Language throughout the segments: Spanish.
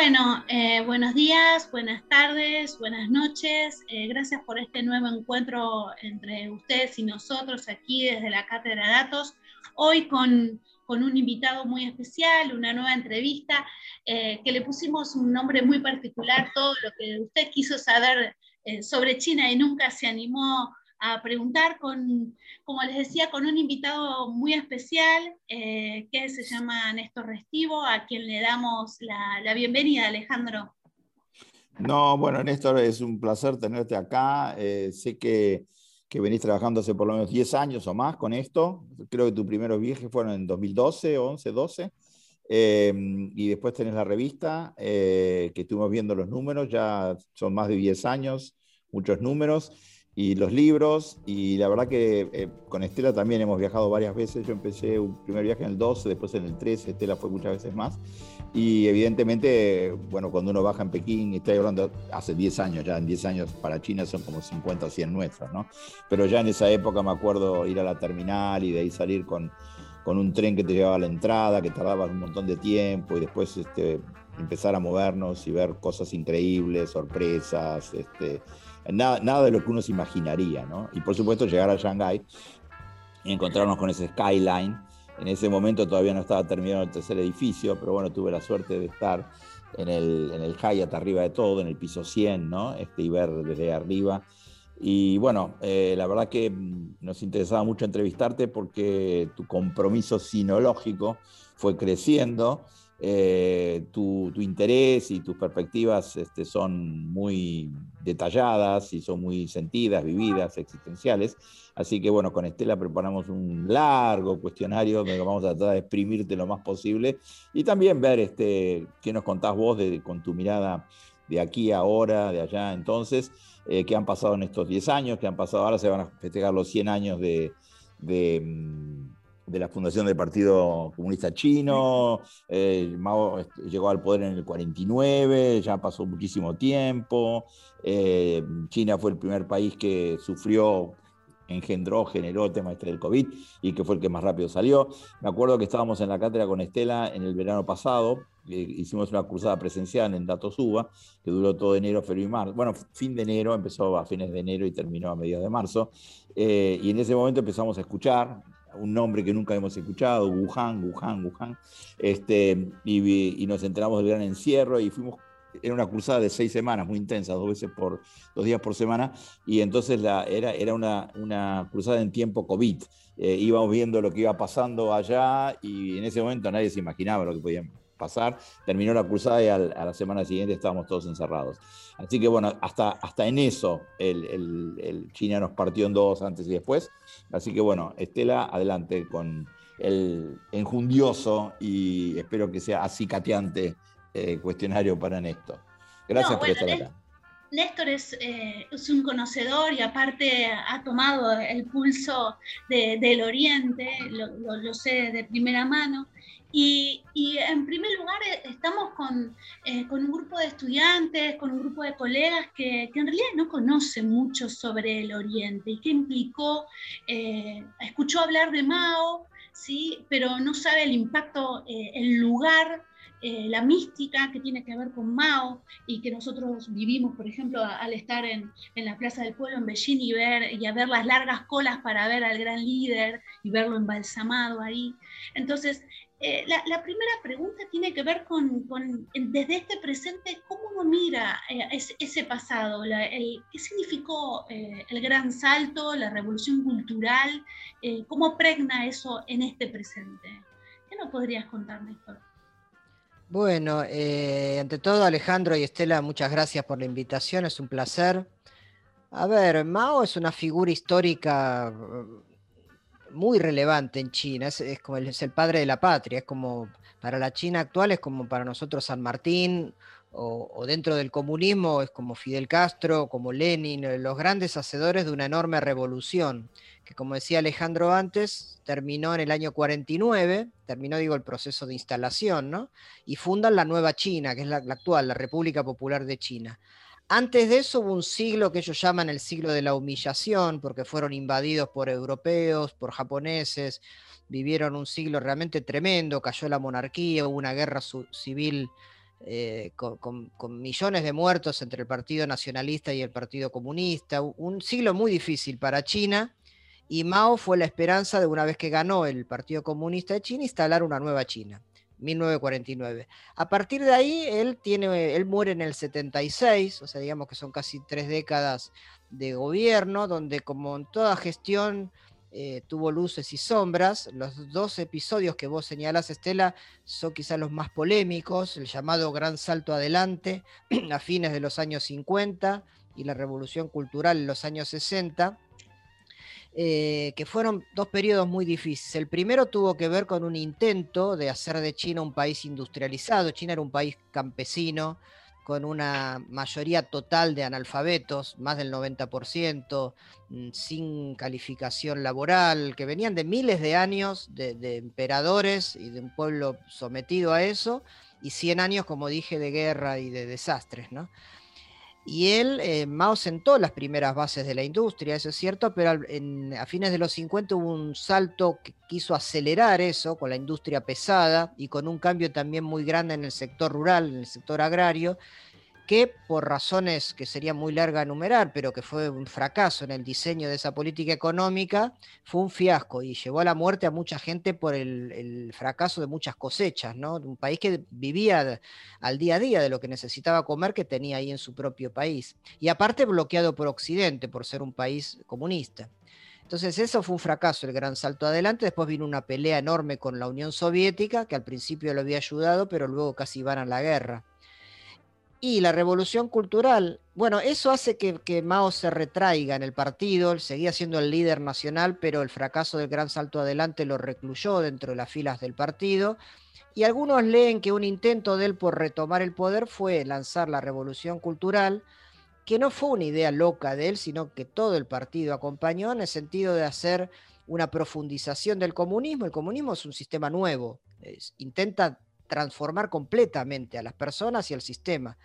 Bueno, eh, buenos días, buenas tardes, buenas noches. Eh, gracias por este nuevo encuentro entre ustedes y nosotros aquí desde la Cátedra de Datos. Hoy con, un invitado muy especial, una nueva entrevista, eh, que le pusimos un nombre muy particular, todo lo que usted quiso saber sobre China y nunca se animó a preguntar con, como les decía, con un invitado muy especial eh, que se llama Néstor Restivo, a quien le damos la, bienvenida, Alejandro. No, bueno, Néstor, es un placer tenerte acá. Eh, sé que, que, venís trabajando hace por lo menos 10 años o más con esto. Creo que tus primeros viajes fueron en 2012, 11, 12. y después tenés la revista, eh, que estuvimos viendo los números, ya son más de 10 años, muchos números y los libros, y la verdad que eh, con Estela también hemos viajado varias veces. Yo empecé un primer viaje en el 12, después en el 13, Estela fue muchas veces más. Y evidentemente, bueno, cuando uno baja en Pekín, estoy hablando hace 10 años, ya en 10 años para China son como 50 o 100 nuestros, ¿no? Pero ya en esa época me acuerdo ir a la terminal y de ahí salir con, con un tren que te llevaba a la entrada, que tardaba un montón de tiempo, y después este, empezar a movernos y ver cosas increíbles, sorpresas, este, nada, de lo que uno se imaginaría, ¿no? Y por supuesto llegar a Shanghái y encontrarnos con ese skyline. En ese momento todavía no estaba terminado el tercer edificio, pero bueno, tuve la suerte de estar en el, en el Hyatt arriba de todo, en el piso 100, ¿no? Este, y ver desde arriba. Y bueno, eh, la verdad que mm, nos interesaba mucho entrevistarte porque tu compromiso sinológico fue creciendo eh, tu, interés y tus perspectivas este, son muy detalladas y son muy sentidas, vividas, existenciales. Así que bueno, con Estela preparamos un largo cuestionario vamos a tratar de exprimirte lo más posible y también ver este, qué nos contás vos con tu mirada de aquí ahora, de allá entonces, eh, qué han pasado en estos 10 años, qué han pasado ahora, se van a festejar los 100 años de mm, de la fundación del Partido Comunista Chino, eh, Mao llegó al poder en el 49, ya pasó muchísimo tiempo, eh, China fue el primer país que sufrió, engendró, generó el tema este del COVID y que fue el que más rápido salió. Me acuerdo que estábamos en la cátedra con Estela en el verano pasado, eh, hicimos una cruzada presencial en Datos UBA, que duró todo enero, febrero y marzo. Bueno, fin de enero, empezó a fines de enero y terminó a mediados de marzo. y en ese momento empezamos a escuchar, un nombre que nunca hemos escuchado, Wuhan, Wuhan, Wuhan, este, y, nos enteramos del gran encierro y fuimos, era una cruzada de seis semanas, muy intensa, dos veces por, dos días por semana, y entonces la, era, era una, una cruzada en tiempo COVID. Eh, íbamos viendo lo que iba pasando allá y en ese momento nadie se imaginaba lo que podía pasar. Terminó la cruzada y a la semana siguiente estábamos todos encerrados. Así que bueno, hasta, hasta en eso el, el, China nos partió en dos antes y después. Así que bueno, Estela, adelante con el enjundioso y espero que sea acicateante eh, cuestionario para Néstor. Gracias por estar acá. Néstor es, eh, es, un conocedor y aparte ha tomado el pulso del Oriente, lo, sé de primera mano. Y, en primer lugar eh, estamos eh, con, un grupo de estudiantes, con un grupo de colegas que, en realidad no conocen mucho sobre el Oriente y que implicó, escuchó hablar de Mao, ¿sí? pero no sabe el impacto, el lugar la mística que tiene que ver con Mao y que nosotros vivimos, por ejemplo, al estar en, en, la Plaza del Pueblo en Beijing y ver, y a ver las largas colas para ver al gran líder y verlo embalsamado ahí. Entonces, eh, la, primera pregunta tiene que ver con, desde este presente, ¿cómo uno mira eh, ese, pasado? ¿Qué significó eh, el gran salto, la revolución cultural? ¿Cómo pregna eso en este presente? ¿Qué nos podrías contar, Néstor? Bueno, ante todo, Alejandro y Estela, muchas gracias por la invitación, es un placer. A ver, Mao es una figura histórica muy relevante en China, es, como es el padre de la patria, es como para la China actual es como para nosotros San Martín, o, dentro del comunismo es como Fidel Castro, como Lenin, eh, los grandes hacedores de una enorme revolución, que como decía Alejandro antes, terminó en el año 49, terminó digo el proceso de instalación, ¿no? Y fundan la nueva China, que es la actual, la República Popular de China. Antes de eso hubo un siglo que ellos llaman el siglo de la humillación, porque fueron invadidos por europeos, por japoneses, vivieron un siglo realmente tremendo, cayó la monarquía, hubo una guerra civil eh, con, millones de muertos entre el Partido Nacionalista y el Partido Comunista, un siglo muy difícil para China, y Mao fue la esperanza de una vez que ganó el Partido Comunista de China instalar una nueva China. 1949. A partir de ahí, él, tiene, él muere en el 76, o sea, digamos que son casi tres décadas de gobierno, donde como en toda gestión eh, tuvo luces y sombras. Los dos episodios que vos señalás, Estela, son quizás los más polémicos, el llamado Gran Salto Adelante a fines de los años 50 y la Revolución Cultural en los años 60. Eh, que fueron dos periodos muy difíciles. El primero tuvo que ver con un intento de hacer de China un país industrializado. China era un país campesino, con una mayoría total de analfabetos, más del 90%, mm, sin calificación laboral, que venían de miles de años de, emperadores y de un pueblo sometido a eso, y 100 años, como dije, de guerra y de desastres. ¿no? Y él, eh, Mao sentó las primeras bases de la industria, eso es cierto, pero a fines de los 50 hubo un salto que quiso acelerar eso con la industria pesada y con un cambio también muy grande en el sector rural, en el sector agrario, que por razones que sería muy larga enumerar, pero que fue un fracaso en el diseño de esa política económica, fue un fiasco y llevó a la muerte a mucha gente por el, fracaso de muchas cosechas, ¿no? Un país que vivía al día a día de lo que necesitaba comer que tenía ahí en su propio país. Y aparte bloqueado por Occidente, por ser un país comunista. Entonces eso fue un fracaso, el gran salto adelante. Después vino una pelea enorme con la Unión Soviética, que al principio lo había ayudado, pero luego casi iban a la guerra. Y la revolución cultural, bueno, eso hace que, Mao se retraiga en el partido, él seguía siendo el líder nacional, pero el fracaso del gran salto adelante lo recluyó dentro de las filas del partido. Y algunos leen que un intento de él por retomar el poder fue lanzar la revolución cultural, que no fue una idea loca de él, sino que todo el partido acompañó en el sentido de hacer una profundización del comunismo. El comunismo es un sistema nuevo, intenta transformar completamente a las personas y al sistema.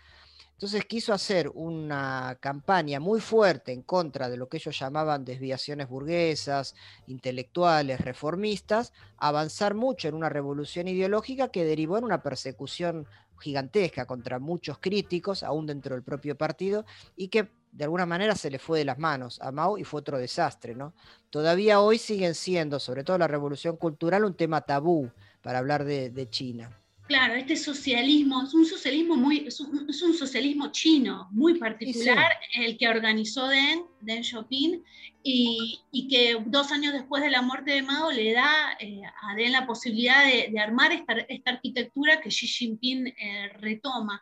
Entonces quiso hacer una campaña muy fuerte en contra de lo que ellos llamaban desviaciones burguesas, intelectuales, reformistas, avanzar mucho en una revolución ideológica que derivó en una persecución gigantesca contra muchos críticos, aún dentro del propio partido, y que de alguna manera se le fue de las manos a Mao y fue otro desastre. ¿no? Todavía hoy siguen siendo, sobre todo la revolución cultural, un tema tabú para hablar de China. Claro, este socialismo es un socialismo muy, es un, socialismo chino muy particular, el que organizó Deng, Deng Xiaoping, y, y, que dos años después de la muerte de Mao le da eh, a Deng la posibilidad de, armar esta, esta, arquitectura que Xi Jinping eh, retoma.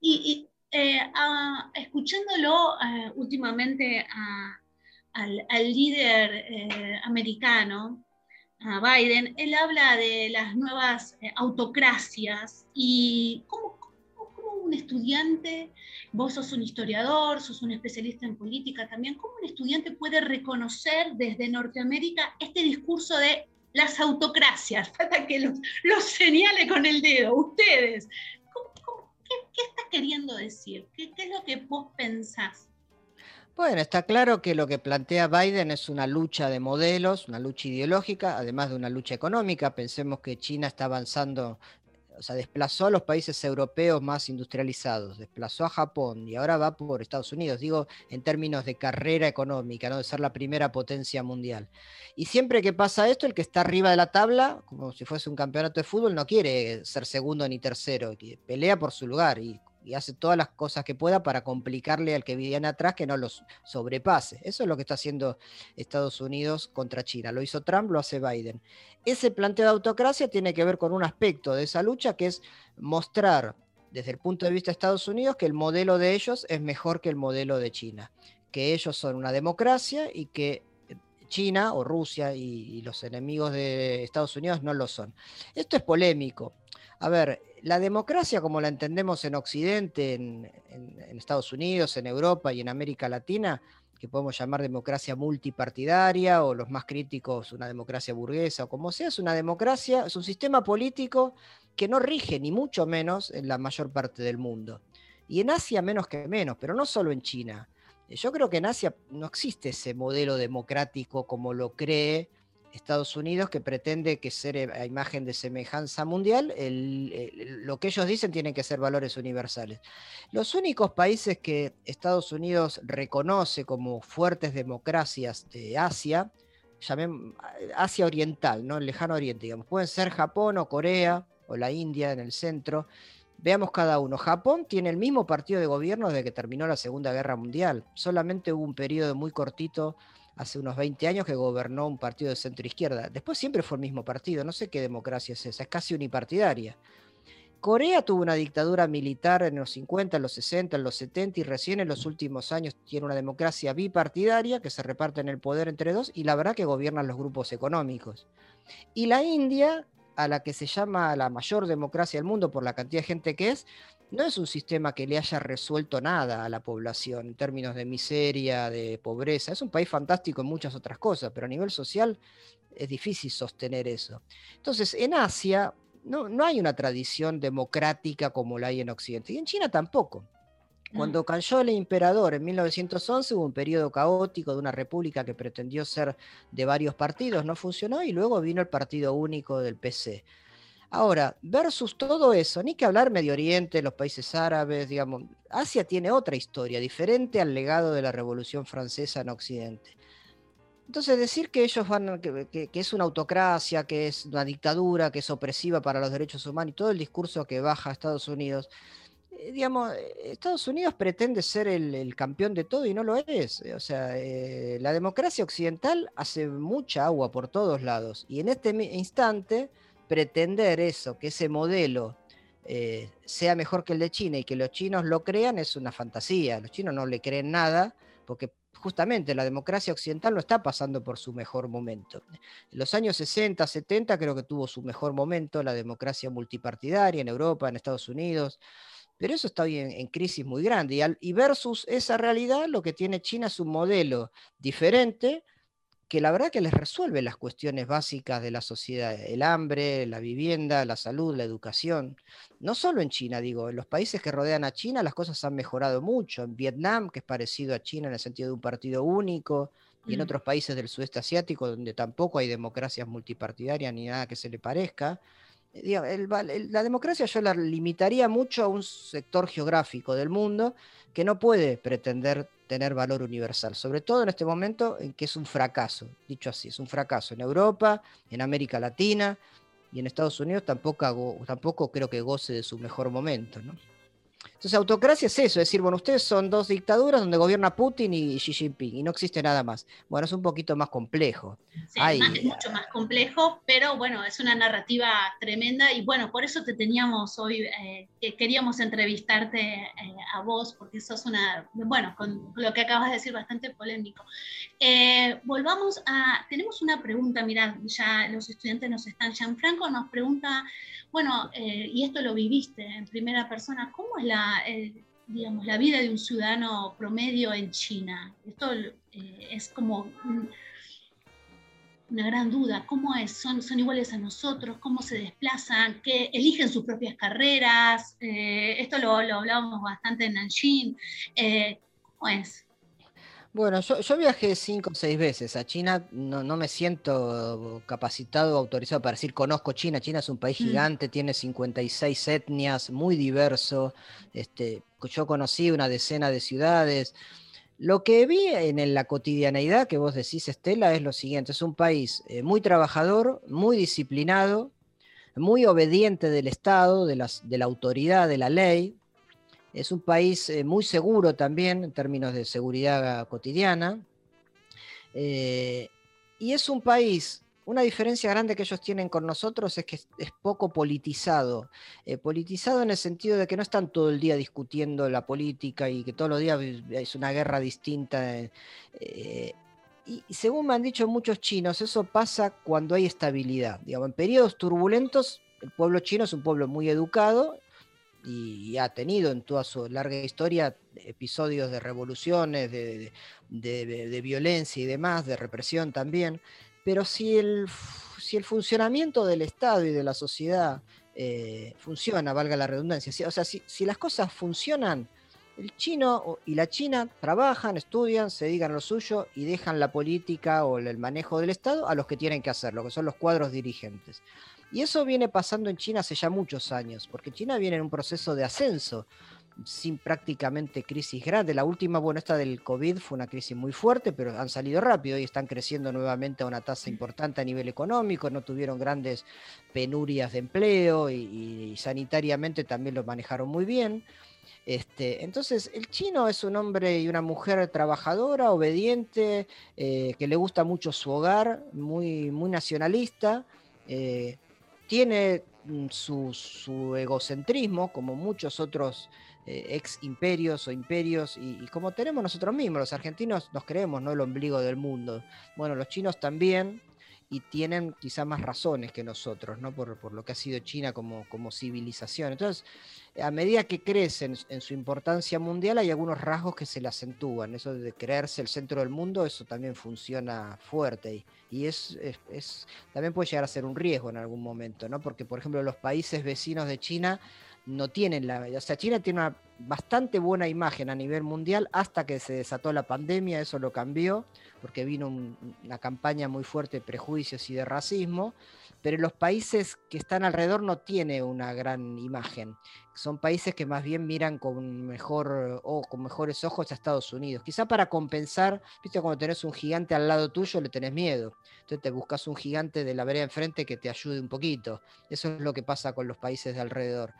Y, eh, escuchándolo últimamente al, al, líder americano, a Biden, él habla de las nuevas eh, autocracias y cómo, un estudiante, vos sos un historiador, sos un especialista en política también, cómo un estudiante puede reconocer desde Norteamérica este discurso de las autocracias, para que los, señale con el dedo, ustedes. qué, qué, estás queriendo decir? ¿Qué, ¿Qué es lo que vos pensás? Bueno, está claro que lo que plantea Biden es una lucha de modelos, una lucha ideológica, además de una lucha económica. Pensemos que China está avanzando, o sea, desplazó a los países europeos más industrializados, desplazó a Japón y ahora va por Estados Unidos, digo, en términos de carrera económica, ¿no? de ser la primera potencia mundial. Y siempre que pasa esto, el que está arriba de la tabla, como si fuese un campeonato de fútbol, no quiere ser segundo ni tercero, pelea por su lugar y y hace todas las cosas que pueda para complicarle al que viene atrás que no los sobrepase. Eso es lo que está haciendo Estados Unidos contra China. Lo hizo Trump, lo hace Biden. Ese planteo de autocracia tiene que ver con un aspecto de esa lucha que es mostrar desde el punto de vista de Estados Unidos que el modelo de ellos es mejor que el modelo de China, que ellos son una democracia y que China o Rusia y, los enemigos de Estados Unidos no lo son. Esto es polémico. A ver, la democracia como la entendemos en Occidente, en, Estados Unidos, en Europa y en América Latina, que podemos llamar democracia multipartidaria o los más críticos una democracia burguesa o como sea, es una democracia, es un sistema político que no rige ni mucho menos en la mayor parte del mundo. Y en Asia menos que menos, pero no solo en China. Yo creo que en Asia no existe ese modelo democrático como lo cree Estados Unidos que pretende que ser eh, a imagen de semejanza mundial, lo que ellos dicen tienen que ser valores universales. Los únicos países que Estados Unidos reconoce como fuertes democracias de Asia, llamen Asia Oriental, ¿no? El lejano oriente, digamos, pueden ser Japón o Corea o la India en el centro. Veamos cada uno. Japón tiene el mismo partido de gobierno desde que terminó la Segunda Guerra Mundial. Solamente hubo un periodo muy cortito hace unos 20 años que gobernó un partido de centro izquierda. Después siempre fue el mismo partido, no sé qué democracia es esa, es casi unipartidaria. Corea tuvo una dictadura militar en los 50, en los 60, en los 70 y recién en los últimos años tiene una democracia bipartidaria que se reparte en el poder entre dos y la verdad que gobiernan los grupos económicos. Y la India, a la que se llama la mayor democracia del mundo por la cantidad de gente que es, no es un sistema que le haya resuelto nada a la población en términos de miseria, de pobreza. Es un país fantástico en muchas otras cosas, pero a nivel social es difícil sostener eso. Entonces, en Asia no, no hay una tradición democrática como la hay en Occidente, y en China tampoco. Cuando mm. cayó el emperador en 1911 hubo un periodo caótico de una república que pretendió ser de varios partidos, no funcionó y luego vino el partido único del PC. Ahora, versus todo eso, ni que hablar Medio Oriente, los países árabes, digamos, Asia tiene otra historia, diferente al legado de la Revolución Francesa en Occidente. Entonces, decir que ellos van, que, es una autocracia, que es una dictadura, que es opresiva para los derechos humanos y todo el discurso que baja a Estados Unidos, eh, digamos, Estados Unidos pretende ser el, campeón de todo y no lo es. O sea, eh, la democracia occidental hace mucha agua por todos lados y en este instante pretender eso, que ese modelo eh, sea mejor que el de China y que los chinos lo crean es una fantasía. Los chinos no le creen nada porque justamente la democracia occidental no está pasando por su mejor momento. En los años 60, 70 creo que tuvo su mejor momento la democracia multipartidaria en Europa, en Estados Unidos, pero eso está hoy en, crisis muy grande. Y, y versus esa realidad, lo que tiene China es un modelo diferente que la verdad que les resuelve las cuestiones básicas de la sociedad, el hambre, la vivienda, la salud, la educación. No solo en China, digo, en los países que rodean a China las cosas han mejorado mucho. En Vietnam, que es parecido a China en el sentido de un partido único, y en mm. otros países del sudeste asiático, donde tampoco hay democracias multipartidarias ni nada que se le parezca. Eh, la democracia yo la limitaría mucho a un sector geográfico del mundo que no puede pretender tener valor universal, sobre todo en este momento en que es un fracaso, dicho así, es un fracaso en Europa, en América Latina y en Estados Unidos tampoco, tampoco creo que goce de su mejor momento. ¿no? Entonces, autocracia es eso, es decir, bueno, ustedes son dos dictaduras donde gobierna Putin y Xi Jinping y no existe nada más. Bueno, es un poquito más complejo. Sí, es mucho más complejo, pero bueno, es una narrativa tremenda y bueno, por eso te teníamos hoy, eh, que queríamos entrevistarte eh, a vos, porque sos una, bueno, con lo que acabas de decir, bastante polémico. Eh, volvamos a, tenemos una pregunta, mirad, ya los estudiantes nos están, Gianfranco nos pregunta bueno, y esto lo viviste en primera persona, ¿cómo es la, eh, digamos, la vida de un ciudadano promedio en China? Esto eh, es como una gran duda, ¿cómo es? ¿Son, ¿Son iguales a nosotros? ¿Cómo se desplazan? ¿Qué, ¿Eligen sus propias carreras? esto lo, lo, hablábamos bastante en Nanjing. ¿Cómo es? Bueno, yo, viajé cinco o seis veces a China, no, me siento capacitado, autorizado para decir conozco China. China es un país mm. gigante, tiene 56 etnias, muy diverso. Este, yo conocí una decena de ciudades. Lo que vi en la cotidianeidad que vos decís, Estela, es lo siguiente. Es un país eh, muy trabajador, muy disciplinado, muy obediente del Estado, de, las, de la autoridad, de la ley, es un país eh, muy seguro también en términos de seguridad cotidiana. Eh, y es un país, una diferencia grande que ellos tienen con nosotros es que es, poco politizado. Eh, politizado en el sentido de que no están todo el día discutiendo la política y que todos los días es una guerra distinta. y, según me han dicho muchos chinos, eso pasa cuando hay estabilidad. Digamos, en periodos turbulentos, el pueblo chino es un pueblo muy educado y ha tenido en toda su larga historia episodios de revoluciones, de, violencia y demás, de represión también, pero si el, si el funcionamiento del Estado y de la sociedad eh, funciona, valga la redundancia, o sea, si, las cosas funcionan, El chino y la china trabajan, estudian, se dedican a lo suyo y dejan la política o el manejo del Estado a los que tienen que hacerlo, que son los cuadros dirigentes. Y eso viene pasando en China hace ya muchos años, porque China viene en un proceso de ascenso, sin prácticamente crisis grande. La última, bueno, esta del COVID fue una crisis muy fuerte, pero han salido rápido y están creciendo nuevamente a una tasa importante a nivel económico, no tuvieron grandes penurias de empleo y, sanitariamente también lo manejaron muy bien. Este, entonces, el chino es un hombre y una mujer trabajadora, obediente, eh, que le gusta mucho su hogar, muy, muy nacionalista. Eh, tiene mm, su, egocentrismo, como muchos otros eh, ex imperios o imperios, y, como tenemos nosotros mismos, los argentinos nos creemos, ¿no? El ombligo del mundo. Bueno, los chinos también, y tienen quizá más razones que nosotros, ¿no? Por, lo que ha sido China como, como civilización. Entonces, a medida que crecen en su importancia mundial, hay algunos rasgos que se le acentúan. Eso de creerse el centro del mundo, eso también funciona fuerte. Y, es, también puede llegar a ser un riesgo en algún momento, ¿no? Porque, por ejemplo, los países vecinos de China no tienen la. O sea, China tiene una bastante buena imagen a nivel mundial hasta que se desató la pandemia, eso lo cambió, porque vino una campaña muy fuerte de prejuicios y de racismo pero los países que están alrededor no tiene una gran imagen. Son países que más bien miran con, mejor, o con mejores ojos a Estados Unidos. Quizá para compensar, viste, cuando tenés un gigante al lado tuyo le tenés miedo. Entonces te buscas un gigante de la vereda enfrente que te ayude un poquito. Eso es lo que pasa con los países de alrededor.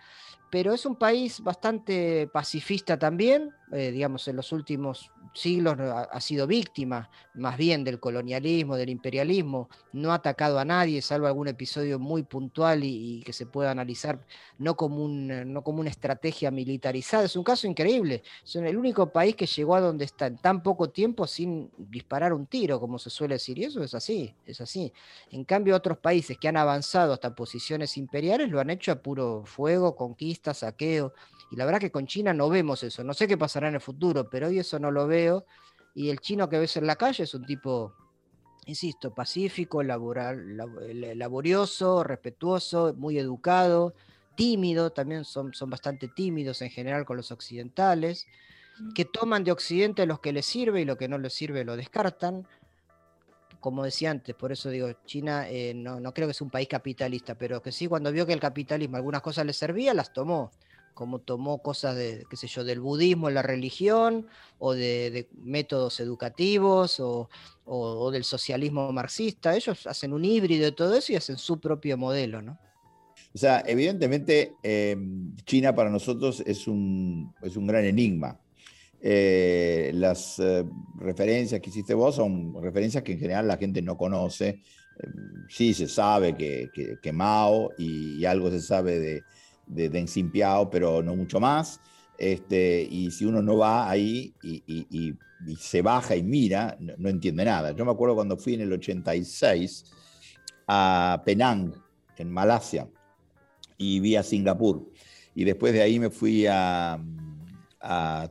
Pero es un país bastante pacifista también, eh, digamos, en los últimos siglos ha, sido víctima más bien del colonialismo, del imperialismo, no ha atacado a nadie, salvo algún episodio muy puntual y, que se pueda analizar no como, un, no como una estrategia militarizada. Es un caso increíble. Son el único país que llegó a donde está en tan poco tiempo sin disparar un tiro, como se suele decir, y eso es así, es así. En cambio, otros países que han avanzado hasta posiciones imperiales lo han hecho a puro fuego, conquista, saqueo. Y la verdad que con China no vemos eso. No sé qué pasará en el futuro, pero hoy eso no lo veo. Y el chino que ves en la calle es un tipo, insisto, pacífico, laboral, laborioso, respetuoso, muy educado, tímido, también son, son bastante tímidos en general con los occidentales, que toman de Occidente lo que les sirve y lo que no les sirve lo descartan. Como decía antes, por eso digo, China eh, no, no creo que sea un país capitalista, pero que sí, cuando vio que el capitalismo algunas cosas le servía, las tomó como tomó cosas de, qué sé yo, del budismo en la religión, o de, métodos educativos, o, del socialismo marxista. Ellos hacen un híbrido de todo eso y hacen su propio modelo, ¿no? O sea, evidentemente em, China para nosotros es un, es un gran enigma. Eh, las eh, referencias que hiciste vos son referencias que en general la gente no conoce. Em, sí se sabe que, que, Mao y, algo se sabe de, de Deng pero no mucho más. Este, y si uno no va ahí y, se baja y mira, no, entiende nada. Yo me acuerdo cuando fui en el 86 a Penang, en Malasia, y vi a Singapur. Y después de ahí me fui a,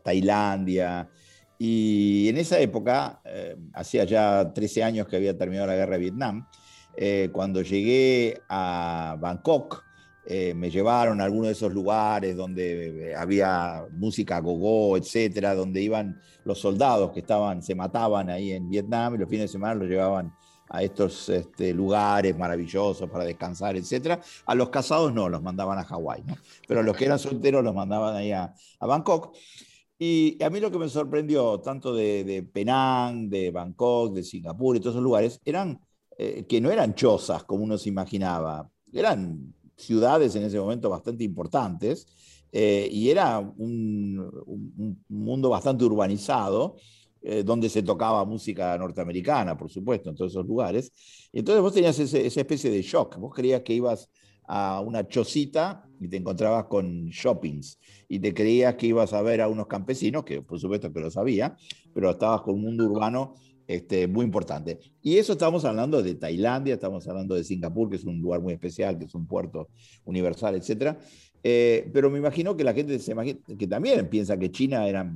Tailandia. Y en esa época, eh, hacía ya 13 años que había terminado la guerra de Vietnam, eh, cuando llegué a Bangkok, eh, me llevaron a algunos de esos lugares donde eh, había música gogo, etcétera, donde iban los soldados que estaban, se mataban ahí en Vietnam y los fines de semana los llevaban a estos este, lugares maravillosos para descansar, etcétera. A los casados no, los mandaban a Hawái, pero a los que eran solteros los mandaban ahí a, Bangkok. Y a mí lo que me sorprendió, tanto de, Penang, de Bangkok, de Singapur y todos esos lugares, eran eh, que no eran chozas como uno se imaginaba, eran ciudades en ese momento bastante importantes eh, y era un, mundo bastante urbanizado. Eh, donde se tocaba música norteamericana, por supuesto, en todos esos lugares. entonces vos tenías esa especie de shock. Vos creías que ibas a una chocita y te encontrabas con shoppings y te creías que ibas a ver a unos campesinos, que por supuesto que lo sabía, pero estabas con un mundo urbano este, muy importante. Y eso estamos hablando de Tailandia, estamos hablando de Singapur, que es un lugar muy especial, que es un puerto universal, etc. Eh, pero me imagino que la gente se imagina, que también piensa que China era...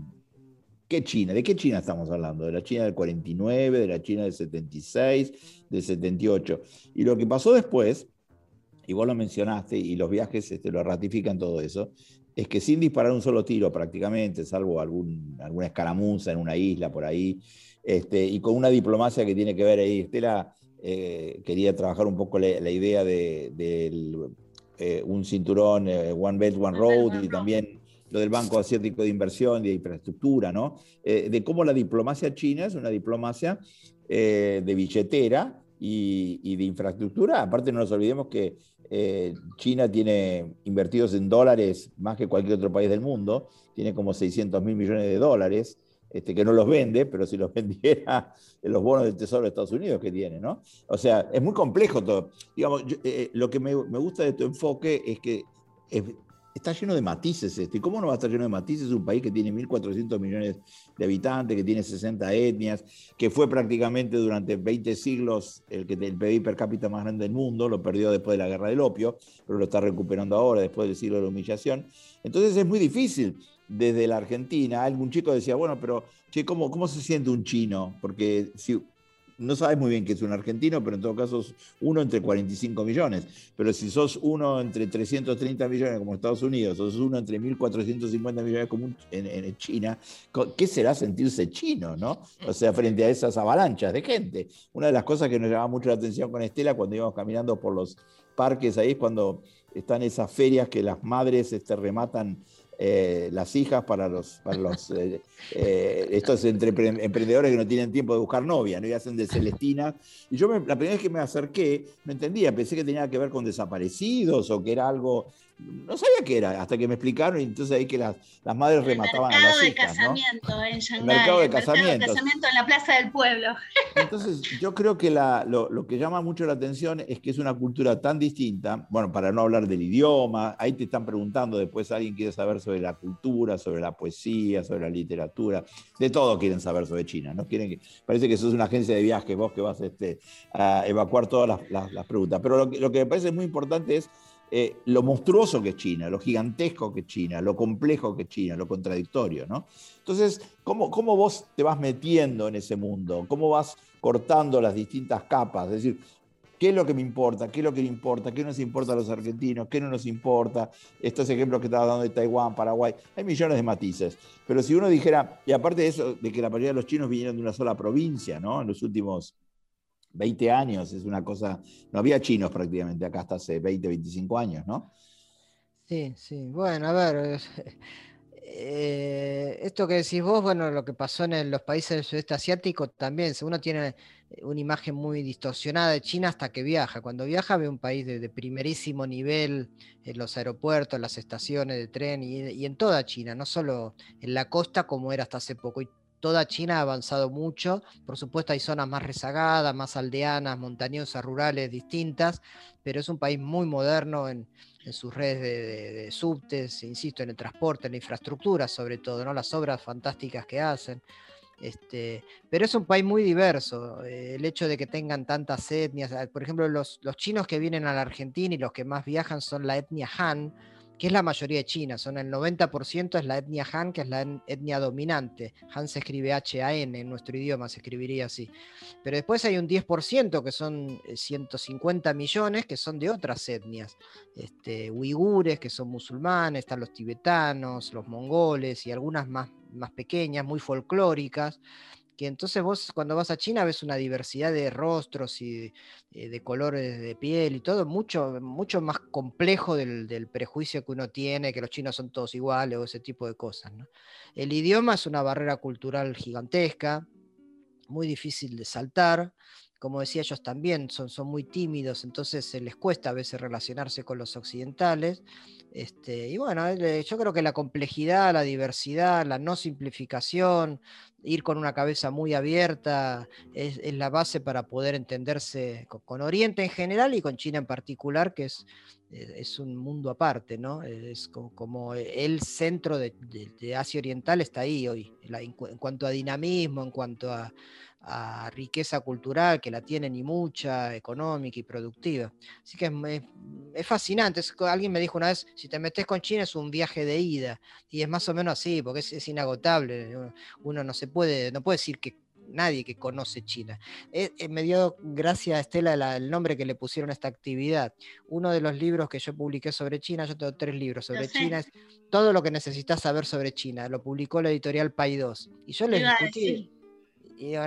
¿Qué China? ¿De qué China estamos hablando? ¿De la China del 49, de la China del 76, del 78? Y lo que pasó después, y vos lo mencionaste, y los viajes este, lo ratifican todo eso, es que sin disparar un solo tiro prácticamente, salvo algún, alguna escaramuza en una isla por ahí, este, y con una diplomacia que tiene que ver ahí, Estela eh, quería trabajar un poco la, idea de, eh, un cinturón, eh, One Belt, One Road, y también lo del Banco Asiático de Inversión y de Infraestructura, ¿no? de cómo la diplomacia china es una diplomacia de billetera y, de infraestructura. Aparte, no nos olvidemos que China tiene invertidos en dólares más que cualquier otro país del mundo, tiene como 600 mil millones de dólares. Este, que no los vende, pero si los vendiera en los bonos del Tesoro de Estados Unidos que tiene, ¿no? O sea, es muy complejo todo. Digamos, eh, eh, lo que me, gusta de tu enfoque es que está lleno de matices esto. ¿Y cómo no va a estar lleno de matices un país que tiene 1.400 millones de habitantes, que tiene 60 etnias, que fue prácticamente durante 20 siglos el, que, el PIB per cápita más grande del mundo, lo perdió después de la guerra del opio, pero lo está recuperando ahora, después del siglo de la humillación. Entonces es muy difícil desde la Argentina, algún chico decía, bueno, pero, che, ¿cómo, cómo se siente un chino? Porque si no sabes muy bien que es un argentino, pero en todo caso es uno entre 45 millones. Pero si sos uno entre 330 millones como Estados Unidos, o sos uno entre 1.450 millones como en, China, ¿qué será sentirse chino, no? O sea, frente a esas avalanchas de gente. Una de las cosas que nos llamaba mucho la atención con Estela cuando íbamos caminando por los parques ahí es cuando están esas ferias que las madres este, rematan eh, las hijas para los, para los eh, eh, estos emprendedores que no tienen tiempo de buscar novia, ¿no? Y hacen de Celestina. Y yo la primera vez que me acerqué, no entendía, pensé que tenía que ver con desaparecidos o que era algo no sabía qué era, hasta que me explicaron, y entonces ahí que las, las madres remataban a las de hijas, casamiento en Shanghái. El mercado de casamiento. El casamiento en la plaza del pueblo. Entonces, yo creo que lo, lo, que llama mucho la atención es que es una cultura tan distinta, bueno, para no hablar del idioma, ahí te están preguntando, después alguien quiere saber sobre la cultura, sobre la poesía, sobre la literatura, de todo quieren saber sobre China, ¿no? Quieren parece que sos una agencia de viajes, vos que vas este, a evacuar todas las, preguntas, pero lo, lo que me parece muy importante es eh, lo monstruoso que es China, lo gigantesco que es China, lo complejo que es China, lo contradictorio, ¿no? Entonces, ¿cómo, ¿cómo, vos te vas metiendo en ese mundo? ¿Cómo vas cortando las distintas capas? Es decir, ¿qué es lo que me importa? ¿Qué es lo que le importa? ¿Qué nos importa a los argentinos? ¿Qué no nos importa? Estos ejemplos que estaba dando de Taiwán, Paraguay, hay millones de matices. Pero si uno dijera, y aparte de eso, de que la mayoría de los chinos vinieron de una sola provincia, ¿no? En los últimos 20 años, es una cosa, no había chinos prácticamente acá hasta hace 20, 25 años, ¿no? Sí, sí, bueno, a ver, eh, esto que decís vos, bueno, lo que pasó en los países del sudeste asiático también, uno tiene una imagen muy distorsionada de China hasta que viaja. Cuando viaja ve un país de, primerísimo nivel en los aeropuertos, las estaciones de tren y, y, en toda China, no solo en la costa como era hasta hace poco. Y toda China ha avanzado mucho. Por supuesto hay zonas más rezagadas, más aldeanas, montañosas, rurales, distintas, pero es un país muy moderno en, sus redes de, subtes, insisto, en el transporte, en la infraestructura sobre todo, ¿no? las obras fantásticas que hacen. Este, pero es un país muy diverso. Eh, el hecho de que tengan tantas etnias, por ejemplo, los, los chinos que vienen a la Argentina y los que más viajan son la etnia Han, que es la mayoría de China, son el 90% es la etnia Han, que es la etnia dominante. Han se escribe H-A-N, en nuestro idioma se escribiría así. Pero después hay un 10% que son 150 eh, millones que son de otras etnias. Este, uigures, que son musulmanes, están los tibetanos, los mongoles y algunas más, más pequeñas, muy folclóricas que entonces vos cuando vas a China ves una diversidad de rostros y de, eh, colores de piel y todo mucho, mucho más complejo del, prejuicio que uno tiene, que los chinos son todos iguales o ese tipo de cosas. El idioma es una barrera cultural gigantesca, muy difícil de saltar. Como decía, ellos también son, son muy tímidos, entonces les cuesta a veces relacionarse con los occidentales. Este, y bueno, yo creo que la complejidad, la diversidad, la no simplificación, ir con una cabeza muy abierta es, la base para poder entenderse con, Oriente en general y con China en particular, que es, eh, es un mundo aparte, ¿no? Es como, el centro de, Asia Oriental está ahí hoy, en cuanto a dinamismo, en cuanto a, a riqueza cultural, que la tienen y mucha, económica y productiva. Así que es, es, fascinante. alguien me dijo una vez, si te metes con China es un viaje de ida. Y es más o menos así, porque es, inagotable. Uno no se puede, no puede decir que nadie que conoce China. Eh, eh, me dio gracia, Estela, el nombre que le pusieron a esta actividad. Uno de los libros que yo publiqué sobre China, yo tengo tres libros sobre China, es todo lo que necesitas saber sobre China. Lo publicó la editorial 2. Y yo les discutí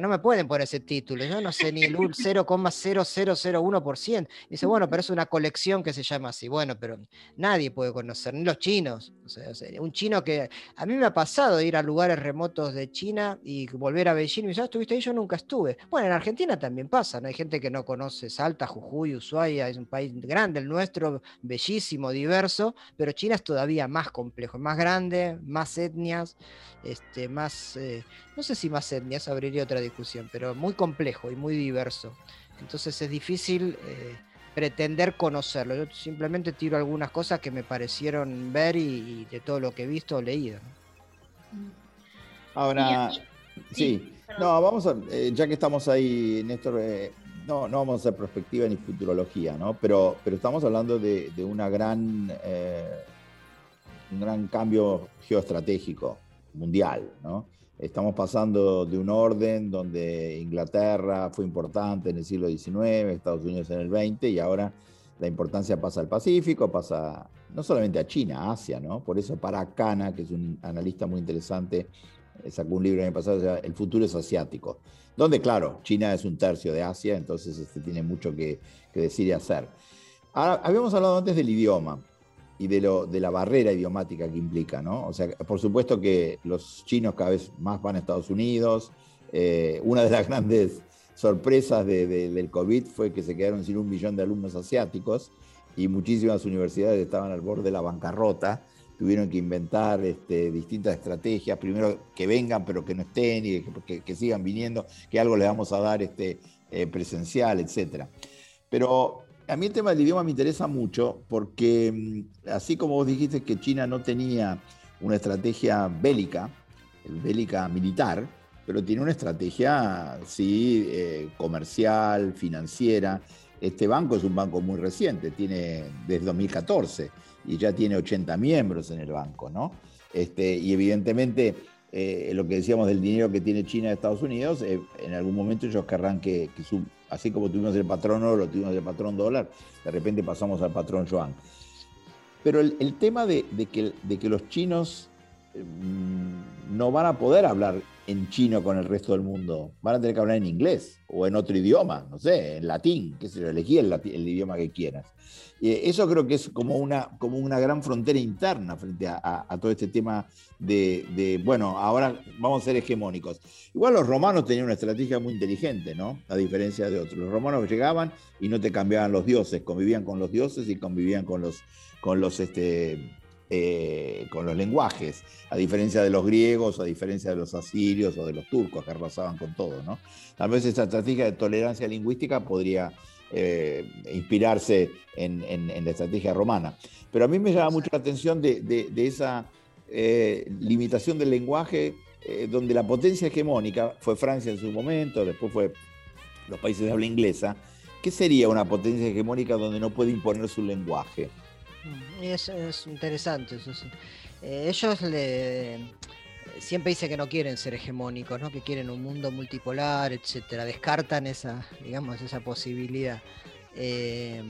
no me pueden poner ese título, yo no sé ni el 0,0001%. dice, bueno, pero es una colección que se llama así. Bueno, pero nadie puede conocer, ni los chinos. O sea, un chino que. A mí me ha pasado ir a lugares remotos de China y volver a Beijing y me dice, ah, ¿estuviste ahí? Yo nunca estuve. Bueno, en Argentina también pasa, ¿no? Hay gente que no conoce Salta, Jujuy, Ushuaia, es un país grande, el nuestro, bellísimo, diverso, pero China es todavía más complejo, más grande, más etnias, este, más. Eh, no sé si más etnias abriría otra discusión, pero muy complejo y muy diverso. Entonces es difícil eh, pretender conocerlo. Yo simplemente tiro algunas cosas que me parecieron ver y, de todo lo que he visto o leído. Ahora, sí, no, vamos a, eh, ya que estamos ahí, Néstor, eh, no, no vamos a hacer perspectiva ni futurología, ¿no? Pero, pero estamos hablando de, una gran, un gran cambio geoestratégico mundial, ¿no? Estamos pasando de un orden donde Inglaterra fue importante en el siglo XIX, Estados Unidos en el XX, y ahora la importancia pasa al Pacífico, pasa no solamente a China, a Asia, ¿no? Por eso Paracana, que es un analista muy interesante, eh, sacó un libro en el pasado, El futuro es asiático, donde, claro, China es un tercio de Asia, entonces este, tiene mucho que, que decir y hacer. Ahora, habíamos hablado antes del idioma y de, lo, de la barrera idiomática que implica, ¿no? O sea, por supuesto que los chinos cada vez más van a Estados Unidos. Eh, una de las grandes sorpresas del COVID fue que se quedaron sin un millón de alumnos asiáticos y muchísimas universidades estaban al borde de la bancarrota. Tuvieron que inventar este, distintas estrategias, primero que vengan pero que no estén y que, sigan viniendo, que algo les vamos a dar este, eh, presencial, etc. Pero a mí el tema del idioma me interesa mucho porque mm, así como vos dijiste que China no tenía una estrategia bélica, bélica militar, pero tiene una estrategia, sí, eh, comercial, financiera. Este banco es un banco muy reciente, tiene desde 2014 y ya tiene 80 miembros en el banco, ¿no? Este, y evidentemente eh, lo que decíamos del dinero que tiene China de Estados Unidos, eh, en algún momento ellos querrán que, así como tuvimos el patrón oro, tuvimos el patrón dólar, de repente pasamos al patrón yuan. Pero el, tema de, que, los chinos no van a poder hablar en chino con el resto del mundo, van a tener que hablar en inglés o en otro idioma, no sé, en latín, que se elegí el, el idioma que quieras. Eso creo que es como una, como una gran frontera interna frente a, todo este tema de, bueno, ahora vamos a ser hegemónicos. Igual los romanos tenían una estrategia muy inteligente, ¿no? A diferencia de otros. Los romanos llegaban y no te cambiaban los dioses, convivían con los dioses y convivían con los, con los, este, eh, con los lenguajes, a diferencia de los griegos, a diferencia de los asirios o de los turcos que arrasaban con todo, ¿no? Tal vez esa estrategia de tolerancia lingüística podría eh, inspirarse en, la estrategia romana. Pero a mí me llama mucho la atención de, esa eh, limitación del lenguaje, donde la potencia hegemónica fue Francia en su momento, después fue los países de habla inglesa. ¿Qué sería una potencia hegemónica donde no puede imponer su lenguaje? Mm, es, es interesante eso sí. ellos le, siempre dice que no quieren ser hegemónicos, ¿no? que quieren un mundo multipolar, etcétera. Descartan esa, digamos, esa posibilidad. Eh,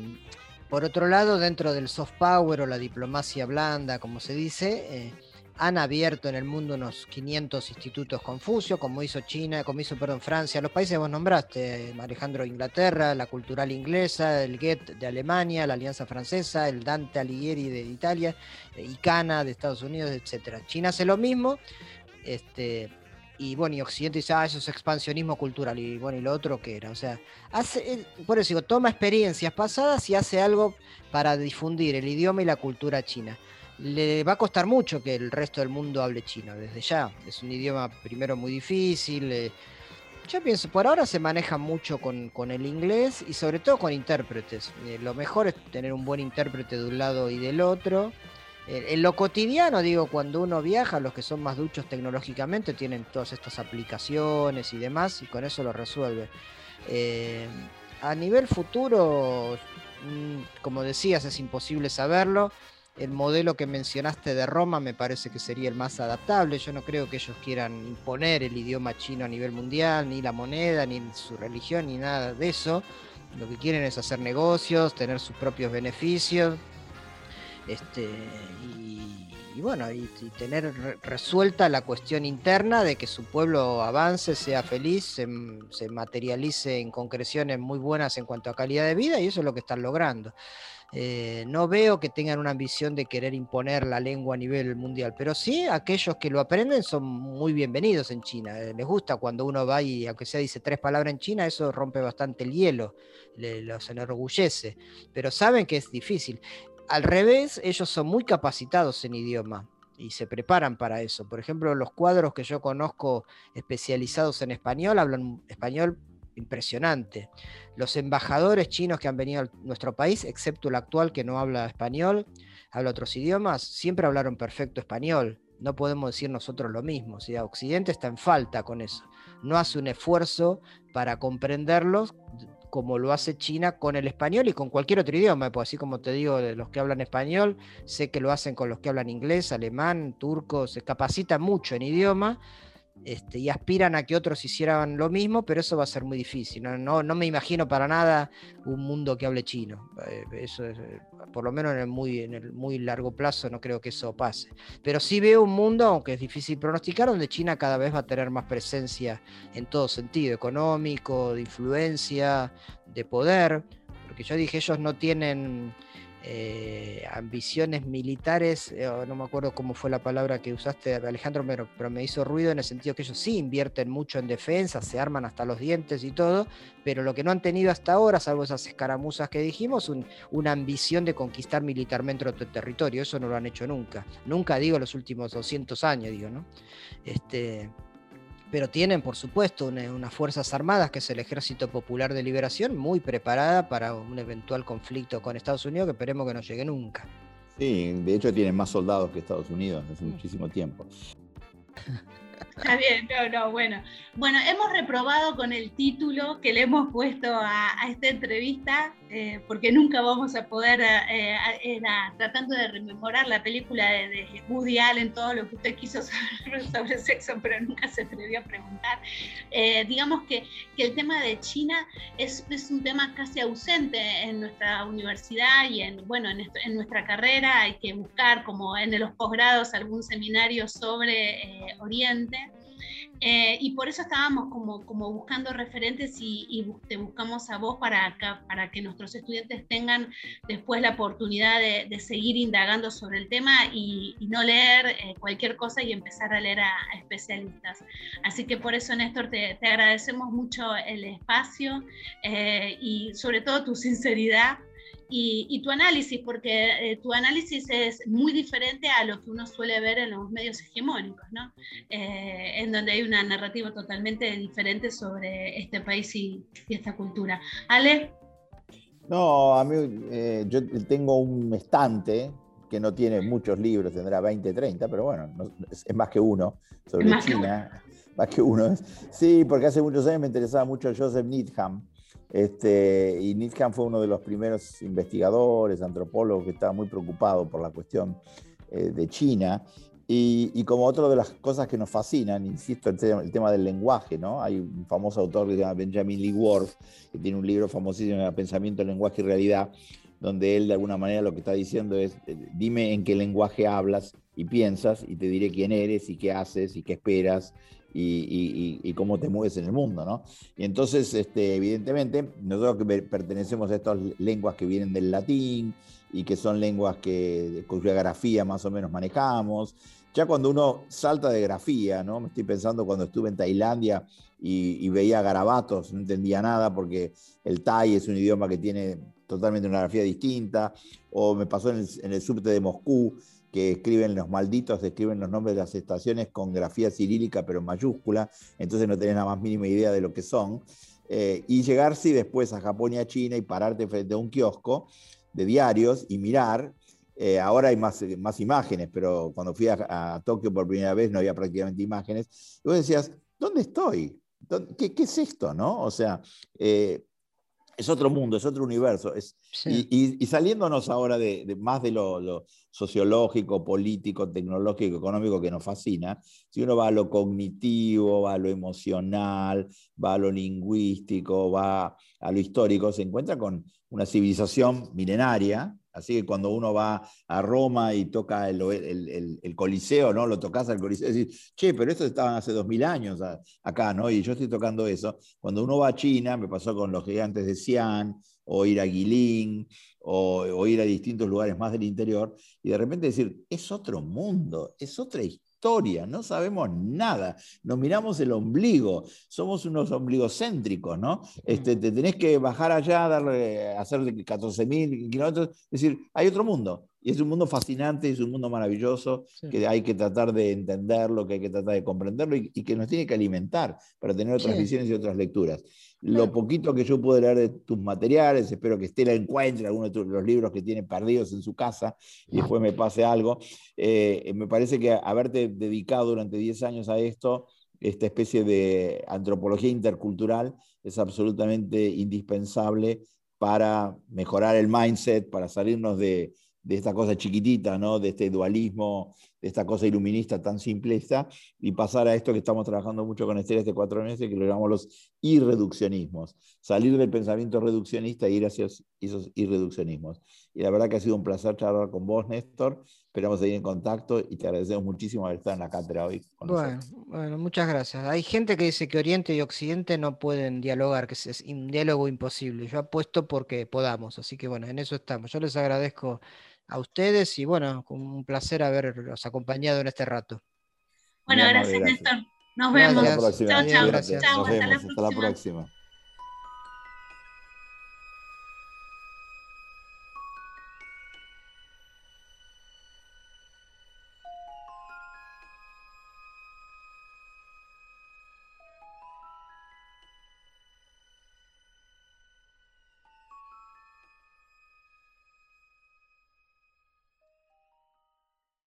por otro lado, dentro del soft power o la diplomacia blanda, como se dice, eh, han abierto en el mundo unos 500 institutos Confucio, como hizo China, como hizo, perdón, Francia, los países que vos nombraste, Alejandro Inglaterra, la Cultural Inglesa, el GET de Alemania, la Alianza Francesa, el Dante Alighieri de Italia, eh, ICANA de Estados Unidos, etc. China hace lo mismo, este, y bueno, y Occidente dice, ah, eso es expansionismo cultural, y bueno, y lo otro que era, o sea, hace, por eso digo, toma experiencias pasadas y hace algo para difundir el idioma y la cultura china. Le va a costar mucho que el resto del mundo hable chino, desde ya. Es un idioma primero muy difícil. Eh, yo pienso, por ahora se maneja mucho con, el inglés y sobre todo con intérpretes. Eh, lo mejor es tener un buen intérprete de un lado y del otro. En lo cotidiano, digo, cuando uno viaja, los que son más duchos tecnológicamente tienen todas estas aplicaciones y demás, y con eso lo resuelve. Eh, a nivel futuro, mm, como decías, es imposible saberlo. El modelo que mencionaste de Roma me parece que sería el más adaptable. Yo no creo que ellos quieran imponer el idioma chino a nivel mundial, ni la moneda, ni su religión, ni nada de eso. Lo que quieren es hacer negocios, tener sus propios beneficios. Este, y, bueno, y, tener resuelta la cuestión interna de que su pueblo avance, sea feliz, se, materialice en concreciones muy buenas en cuanto a calidad de vida, y eso es lo que están logrando. Eh, no veo que tengan una ambición de querer imponer la lengua a nivel mundial, pero sí aquellos que lo aprenden son muy bienvenidos en China. Eh, les gusta cuando uno va y aunque sea dice tres palabras en China, eso rompe bastante el hielo, los enorgullece, pero saben que es difícil. Al revés, ellos son muy capacitados en idioma y se preparan para eso. Por ejemplo, los cuadros que yo conozco especializados en español hablan español impresionante. Los embajadores chinos que han venido a nuestro país, excepto el actual que no habla español, habla otros idiomas, siempre hablaron perfecto español. No podemos decir nosotros lo mismo. O sea, Occidente está en falta con eso. No hace un esfuerzo para comprenderlos como lo hace China con el español y con cualquier otro idioma, pues así como te digo, de los que hablan español, sé que lo hacen con los que hablan inglés, alemán, turco, se capacitan mucho en idioma, este, y aspiran a que otros hicieran lo mismo, pero eso va a ser muy difícil. No, no, me imagino para nada un mundo que hable chino. Eh, eso eh, por lo menos en el, muy, en el muy largo plazo no creo que eso pase. Pero sí veo un mundo, aunque es difícil pronosticar, donde China cada vez va a tener más presencia en todo sentido, económico, de influencia, de poder. Porque yo dije, ellos no tienen eh, ambiciones militares, eh, no me acuerdo cómo fue la palabra que usaste, Alejandro, pero, me hizo ruido en el sentido que ellos sí invierten mucho en defensa, se arman hasta los dientes y todo, pero lo que no han tenido hasta ahora, salvo esas escaramuzas que dijimos, una ambición de conquistar militarmente otro territorio, eso no lo han hecho nunca, nunca digo los últimos 200 años, digo, ¿no? Este, pero tienen, por supuesto, unas Fuerzas Armadas, que es el Ejército Popular de Liberación, muy preparada para un eventual conflicto con Estados Unidos, que esperemos que no llegue nunca. Sí, de hecho tienen más soldados que Estados Unidos hace mm. muchísimo tiempo. Está bien, no, no, bueno. Bueno, hemos reprobado con el título que le hemos puesto a, esta entrevista, eh, porque nunca vamos a poder, eh, era tratando de rememorar la película de, Woody Allen, todo lo que usted quiso saber sobre sexo, pero nunca se atrevió a preguntar. Eh, digamos que, que, el tema de China es, es, un tema casi ausente en nuestra universidad y en, bueno, en, en nuestra carrera. Hay que buscar, como en los posgrados, algún seminario sobre Oriente eh, y por eso estábamos como, como buscando referentes y, te buscamos a vos para, para que nuestros estudiantes tengan después la oportunidad de, seguir indagando sobre el tema y, no leer eh, cualquier cosa y empezar a leer a, especialistas. Así que por eso, Néstor, te, te agradecemos mucho el espacio eh, y sobre todo tu sinceridad y, tu análisis, porque eh, tu análisis es muy diferente a lo que uno suele ver en los medios hegemónicos, ¿no? Eh, en donde hay una narrativa totalmente diferente sobre este país y, esta cultura. Ale. No, a mí eh, yo tengo un estante que no tiene muchos libros, tendrá 20, 30, pero bueno, es, más que uno sobre China. Más que uno. Sí, porque hace muchos años me interesaba mucho Joseph Needham, este, y Needham fue uno de los primeros investigadores, antropólogos que estaba muy preocupado por la cuestión eh, de China. Y, como otra de las cosas que nos fascinan, insisto, el tema, el tema, del lenguaje, ¿no? Hay un famoso autor que se llama Benjamin Lee Ward, que tiene un libro famosísimo, Pensamiento, Lenguaje y Realidad, donde él de alguna manera lo que está diciendo es, eh, dime en qué lenguaje hablas y piensas y te diré quién eres y qué haces y qué esperas y, cómo te mueves en el mundo, ¿no? Y entonces, este, evidentemente, nosotros que pertenecemos a estas lenguas que vienen del latín y que son lenguas que, cuya grafía más o menos manejamos, ya cuando uno salta de grafía, ¿no? Me estoy pensando cuando estuve en Tailandia y, veía garabatos, no entendía nada porque el Thai es un idioma que tiene totalmente una grafía distinta, o me pasó en el, en el subte de Moscú, que escriben los malditos, escriben los nombres de las estaciones con grafía cirílica, pero en mayúscula, entonces no tenés la más mínima idea de lo que son. Eh, y llegar, sí, después a Japón y a China y pararte frente a un kiosco de diarios y mirar. Eh, ahora hay más, más imágenes, pero cuando fui a, Tokio por primera vez no había prácticamente imágenes. Y vos decías, ¿dónde estoy? ¿Qué, qué es esto? ¿no? O sea, eh, es otro mundo, es otro universo. Es, y, saliéndonos ahora de, más de lo, sociológico, político, tecnológico, económico que nos fascina, si uno va a lo cognitivo, va a lo emocional, va a lo lingüístico, va a lo histórico, se encuentra con una civilización milenaria, Así que cuando uno va a Roma y toca el, Coliseo, ¿no? Lo tocas al Coliseo y decís, che, pero esto estaban hace dos mil años acá, ¿no? Y yo estoy tocando eso. Cuando uno va a China, me pasó con los gigantes de Xi'an, o ir a Guilin, o, o ir a distintos lugares más del interior, y de repente decir, es otro mundo, es otra historia historia, no sabemos nada, nos miramos el ombligo, somos unos ombligocéntricos, ¿no? Este, te tenés que bajar allá, darle, hacer 14.000 kilómetros, es decir, hay otro mundo. Y es un mundo fascinante, es un mundo maravilloso, que hay que tratar de entenderlo, que hay que tratar de comprenderlo y, que nos tiene que alimentar para tener otras visiones y otras lecturas. Lo poquito que yo pude leer de tus materiales, espero que Estela encuentre algunos de los libros que tiene perdidos en su casa y después me pase algo. Eh, me parece que haberte dedicado durante 10 años a esto, esta especie de antropología intercultural, es absolutamente indispensable para mejorar el mindset, para salirnos de, de esta cosa chiquitita, ¿no? de este dualismo, de esta cosa iluminista tan simplista, y pasar a esto que estamos trabajando mucho con Estela este cuatro meses, que lo llamamos los irreduccionismos. Salir del pensamiento reduccionista e ir hacia esos irreduccionismos. Y la verdad que ha sido un placer charlar con vos, Néstor. Esperamos seguir en contacto y te agradecemos muchísimo haber estado en la cátedra hoy. bueno, bueno, muchas gracias. Hay gente que dice que Oriente y Occidente no pueden dialogar, que es un diálogo imposible. Yo apuesto porque podamos, así que bueno, en eso estamos. Yo les agradezco a ustedes y bueno, un placer haberlos acompañado en este rato. Bueno, gracias, Néstor. Nos vemos. Hasta la próxima. Chao, chao. Hasta la próxima.